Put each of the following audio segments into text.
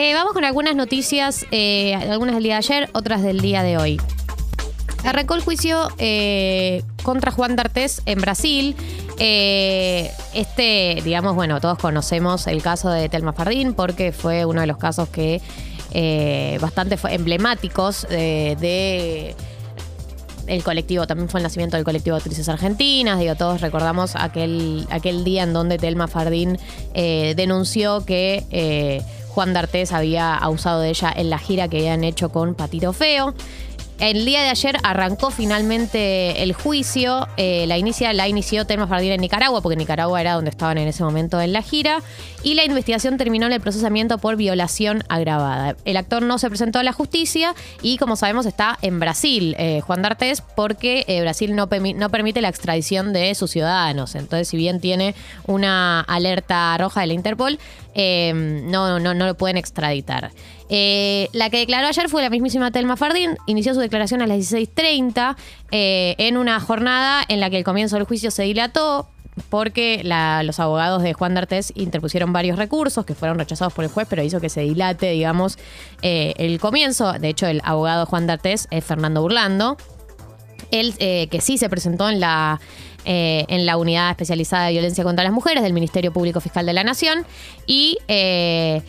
Eh, vamos con algunas noticias, eh, algunas del día de ayer, otras del día de hoy. Arrancó el juicio eh, contra Juan D'Artés en Brasil. Este, digamos, bueno, todos conocemos el caso de Telma Fardín porque fue uno de los casos que bastante fue- emblemáticos eh, de el colectivo, también fue el nacimiento del colectivo de actrices argentinas, digo, todos recordamos aquel, aquel día en donde Telma Fardín denunció que Juan D'Artés había abusado de ella en la gira que habían hecho con Patito Feo. El día de ayer arrancó finalmente el juicio. eh, la, inicia, la inició Telma Fardín en Nicaragua, porque Nicaragua era donde estaban en ese momento en la gira. Y la investigación terminó en el procesamiento por violación agravada. El actor no se presentó a la justicia y, como sabemos, está en Brasil, eh, Juan D'Artés, porque eh, Brasil no, no permite la extradición de sus ciudadanos. Entonces, si bien tiene una alerta roja de la Interpol, eh, no, no, no lo pueden extraditar. Eh, la que declaró ayer fue la mismísima Telma Fardín. Inició su declaración a las 16.30 eh, en una jornada en la que el comienzo del juicio se dilató porque los abogados de Juan D'Artés interpusieron varios recursos que fueron rechazados por el juez, pero hizo que se dilate, digamos, eh, el comienzo. De hecho, el abogado Juan D'Artés es Fernando Burlando. Él, eh, que sí se presentó en la, eh, en la unidad especializada de violencia contra las mujeres del Ministerio Público Fiscal de la Nación y eh,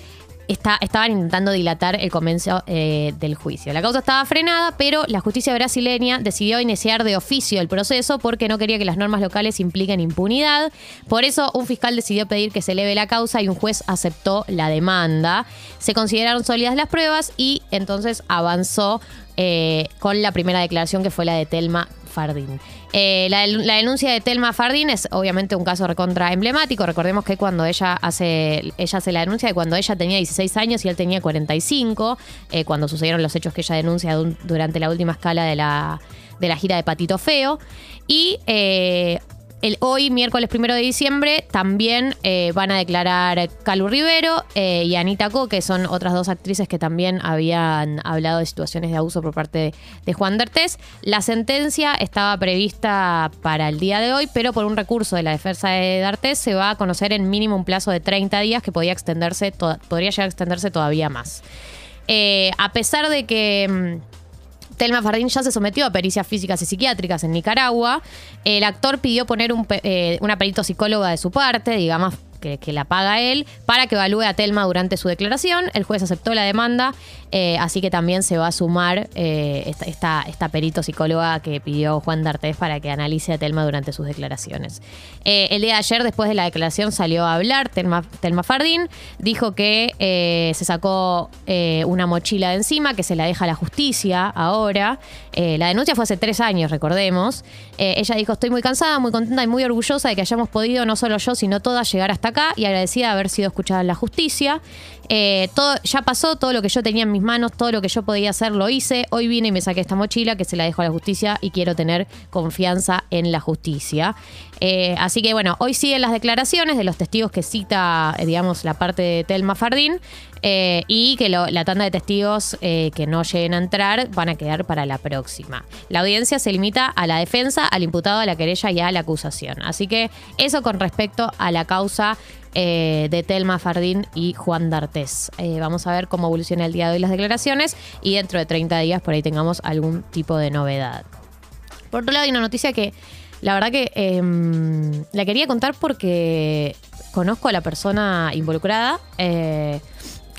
está, estaban intentando dilatar el comienzo eh, del juicio. La causa estaba frenada, pero la justicia brasileña decidió iniciar de oficio el proceso porque no quería que las normas locales impliquen impunidad. Por eso un fiscal decidió pedir que se eleve la causa y un juez aceptó la demanda. Se consideraron sólidas las pruebas y entonces avanzó con la primera declaración que fue la de Telma Fardín. Eh, la, denuncia de Telma Fardín es obviamente un caso recontra emblemático. Recordemos que cuando ella hace, ella hace la denuncia de cuando ella tenía 16 años y él tenía 45, eh, cuando sucedieron los hechos que ella denuncia du- durante la última escala de la, de la gira de Patito Feo. Y eh, el, hoy, miércoles primero de diciembre, también eh, van a declarar Calu Rivero eh, y Anita Co, que son otras dos actrices que también habían hablado de situaciones de abuso por parte de, de Juan D'Artés. La sentencia estaba prevista para el día de hoy, pero por un recurso de la defensa de D'Artés se va a conocer en mínimo un plazo de 30 días que extenderse, podría llegar a extenderse todavía más. Eh, a pesar de que... Telma Fardín ya se sometió a pericias físicas y psiquiátricas en Nicaragua. El actor pidió poner un eh, una perito psicóloga de su parte, digamos que, que la paga él, para que evalúe a Telma durante su declaración. El juez aceptó la demanda, eh, así que también se va a sumar eh, esta, perito psicóloga que pidió Juan D'Artés para que analice a Telma durante sus declaraciones. Eh, el día de ayer, después de la declaración, salió a hablar Telma, Fardín. Dijo que se sacó una mochila de encima, que se la deja a la justicia ahora. La denuncia fue hace tres años, recordemos. Ella dijo, estoy muy cansada, muy contenta y muy orgullosa de que hayamos podido, no solo yo, sino todas, llegar hasta acá y agradecida de haber sido escuchada en la justicia. Ya pasó, todo lo que yo tenía en mis manos, todo lo que yo podía hacer, lo hice. Hoy vine y me saqué esta mochila que se la dejo a la justicia y quiero tener confianza en la justicia. Eh, así que bueno, hoy siguen las declaraciones de los testigos que cita, eh, digamos, la parte de Telma Fardín. Eh, y que la tanda de testigos eh, que no lleguen a entrar van a quedar para la próxima. La audiencia se limita a la defensa, al imputado, a la querella y a la acusación. Así que eso con respecto a la causa eh, de Telma Fardín y Juan D'Artés. Vamos a ver cómo evoluciona el día de hoy las declaraciones y dentro de 30 días por ahí tengamos algún tipo de novedad. Por otro lado, hay una noticia que la verdad que em, la quería contar porque conozco a la persona involucrada,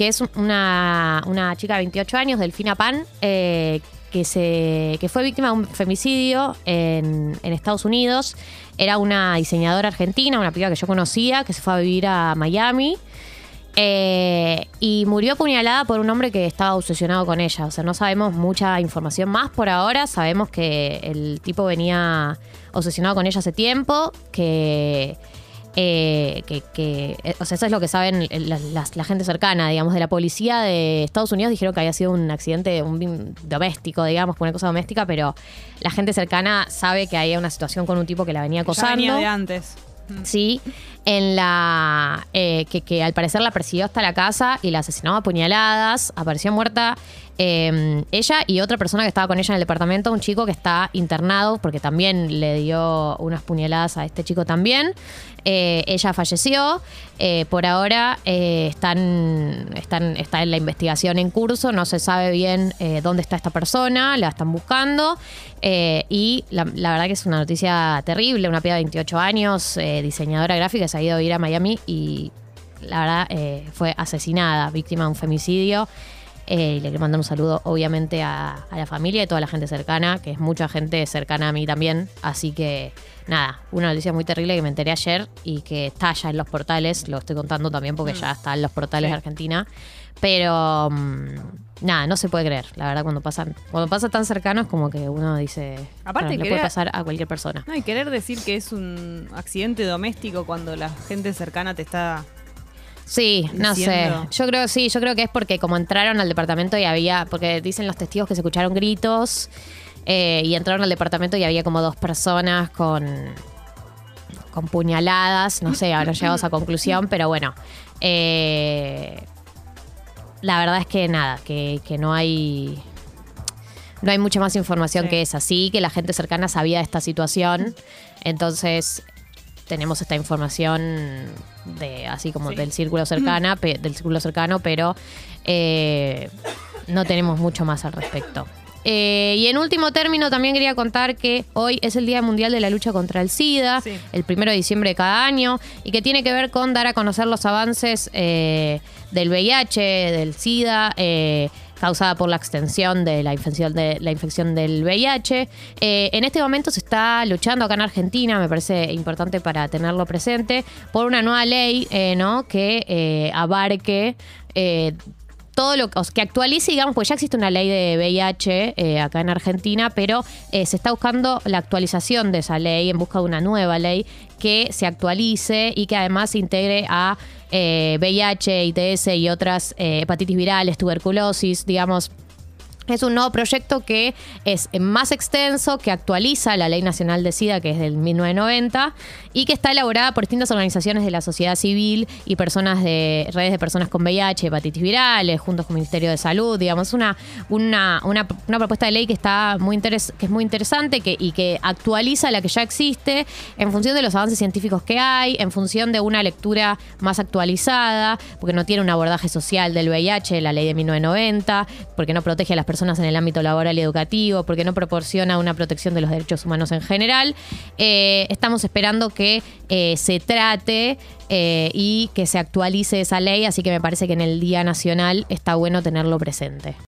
que es una, una chica de 28 años, Delfina Pan, eh, que, se, que fue víctima de un femicidio en, Estados Unidos. Era una diseñadora argentina, una piba que yo conocía, que se fue a vivir a Miami. Eh, y murió apuñalada por un hombre que estaba obsesionado con ella. O sea, no sabemos mucha información más por ahora. Sabemos que el tipo venía obsesionado con ella hace tiempo, que... eh, que, que- eh, o sea, eso es lo que saben la, la- la gente cercana, digamos, de la policía de Estados Unidos. Dijeron que había sido un accidente un, doméstico, digamos, una cosa doméstica, pero la gente cercana sabe que había una situación con un tipo que la venía Ya venía acosando. de antes. Sí. En la eh, que, que al parecer la persiguió hasta la casa y la asesinó a puñaladas, apareció muerta eh, ella y otra persona que estaba con ella en el departamento, un chico que está internado porque también le dio unas puñaladas a este chico también. Eh, ella falleció. Eh, por ahora están, están, está en la investigación en curso. No se sabe bien dónde está esta persona. La están buscando. Y la, verdad que es una noticia terrible. Una piba de 28 años, diseñadora gráfica, se ido a ir a Miami y la verdad eh, fue asesinada, víctima de un femicidio. Eh, y le quiero mandar un saludo, obviamente, a, a la familia y toda la gente cercana, que es mucha gente cercana a mí también. Así que, nada, una noticia muy terrible que me enteré ayer y que está ya en los portales. Lo estoy contando también porque ya está en los portales Sí. de Argentina. Pero, mm, nada, no se puede creer. La verdad, cuando pasan cuando pasa tan cercano es como que uno dice. Aparte bueno, le quería- puede pasar a cualquier persona. No, y querer decir que es un accidente doméstico cuando la gente cercana te está. Sí, no sé. Yo creo, sí, yo creo que es porque como entraron al departamento y había, porque dicen los testigos que se escucharon gritos eh, y entraron al departamento y había como dos personas con, con puñaladas, no sé, habrán llegado a esa conclusión, pero bueno. eh, la verdad es que nada, que, que no hay... No hay mucha más información Sí. que esa. Sí, que la gente cercana sabía de esta situación. Entonces, tenemos esta información de así como Sí. del círculo cercana, pe- del círculo cercano, pero eh, no tenemos mucho más al respecto. Eh, y en último término, también quería contar que hoy es el Día Mundial de la Lucha contra el SIDA, Sí. el primero de diciembre de cada año, y que tiene que ver con dar a conocer los avances eh, del VIH, del SIDA, eh, causada por la extensión de la infección, de, la infección del VIH. Eh, en este momento se está luchando acá en Argentina, me parece importante para tenerlo presente, por una nueva ley eh, ¿no? que eh, abarque eh, todo lo que actualice, digamos, pues ya existe una ley de VIH eh, acá en Argentina, pero eh, se está buscando la actualización de esa ley en busca de una nueva ley que se actualice y que además integre a eh, VIH, ITS y otras hepatitis virales, tuberculosis, digamos. Es un nuevo proyecto que es más extenso, que actualiza la Ley Nacional de SIDA, que es del 1990, y que está elaborada por distintas organizaciones de la sociedad civil y personas de redes de personas con VIH, hepatitis virales, juntos con el Ministerio de Salud. Digamos, una, una, una, propuesta de ley que está muy interes- que es muy interesante que, y que actualiza la que ya existe en función de los avances científicos que hay, en función de una lectura más actualizada, porque no tiene un abordaje social del VIH, la ley de 1990, porque no protege a las personas en el ámbito laboral y educativo, porque no proporciona una protección de los derechos humanos en general. Eh, estamos esperando que eh, se trate eh, y que se actualice esa ley, así que me parece que en el Día Nacional está bueno tenerlo presente.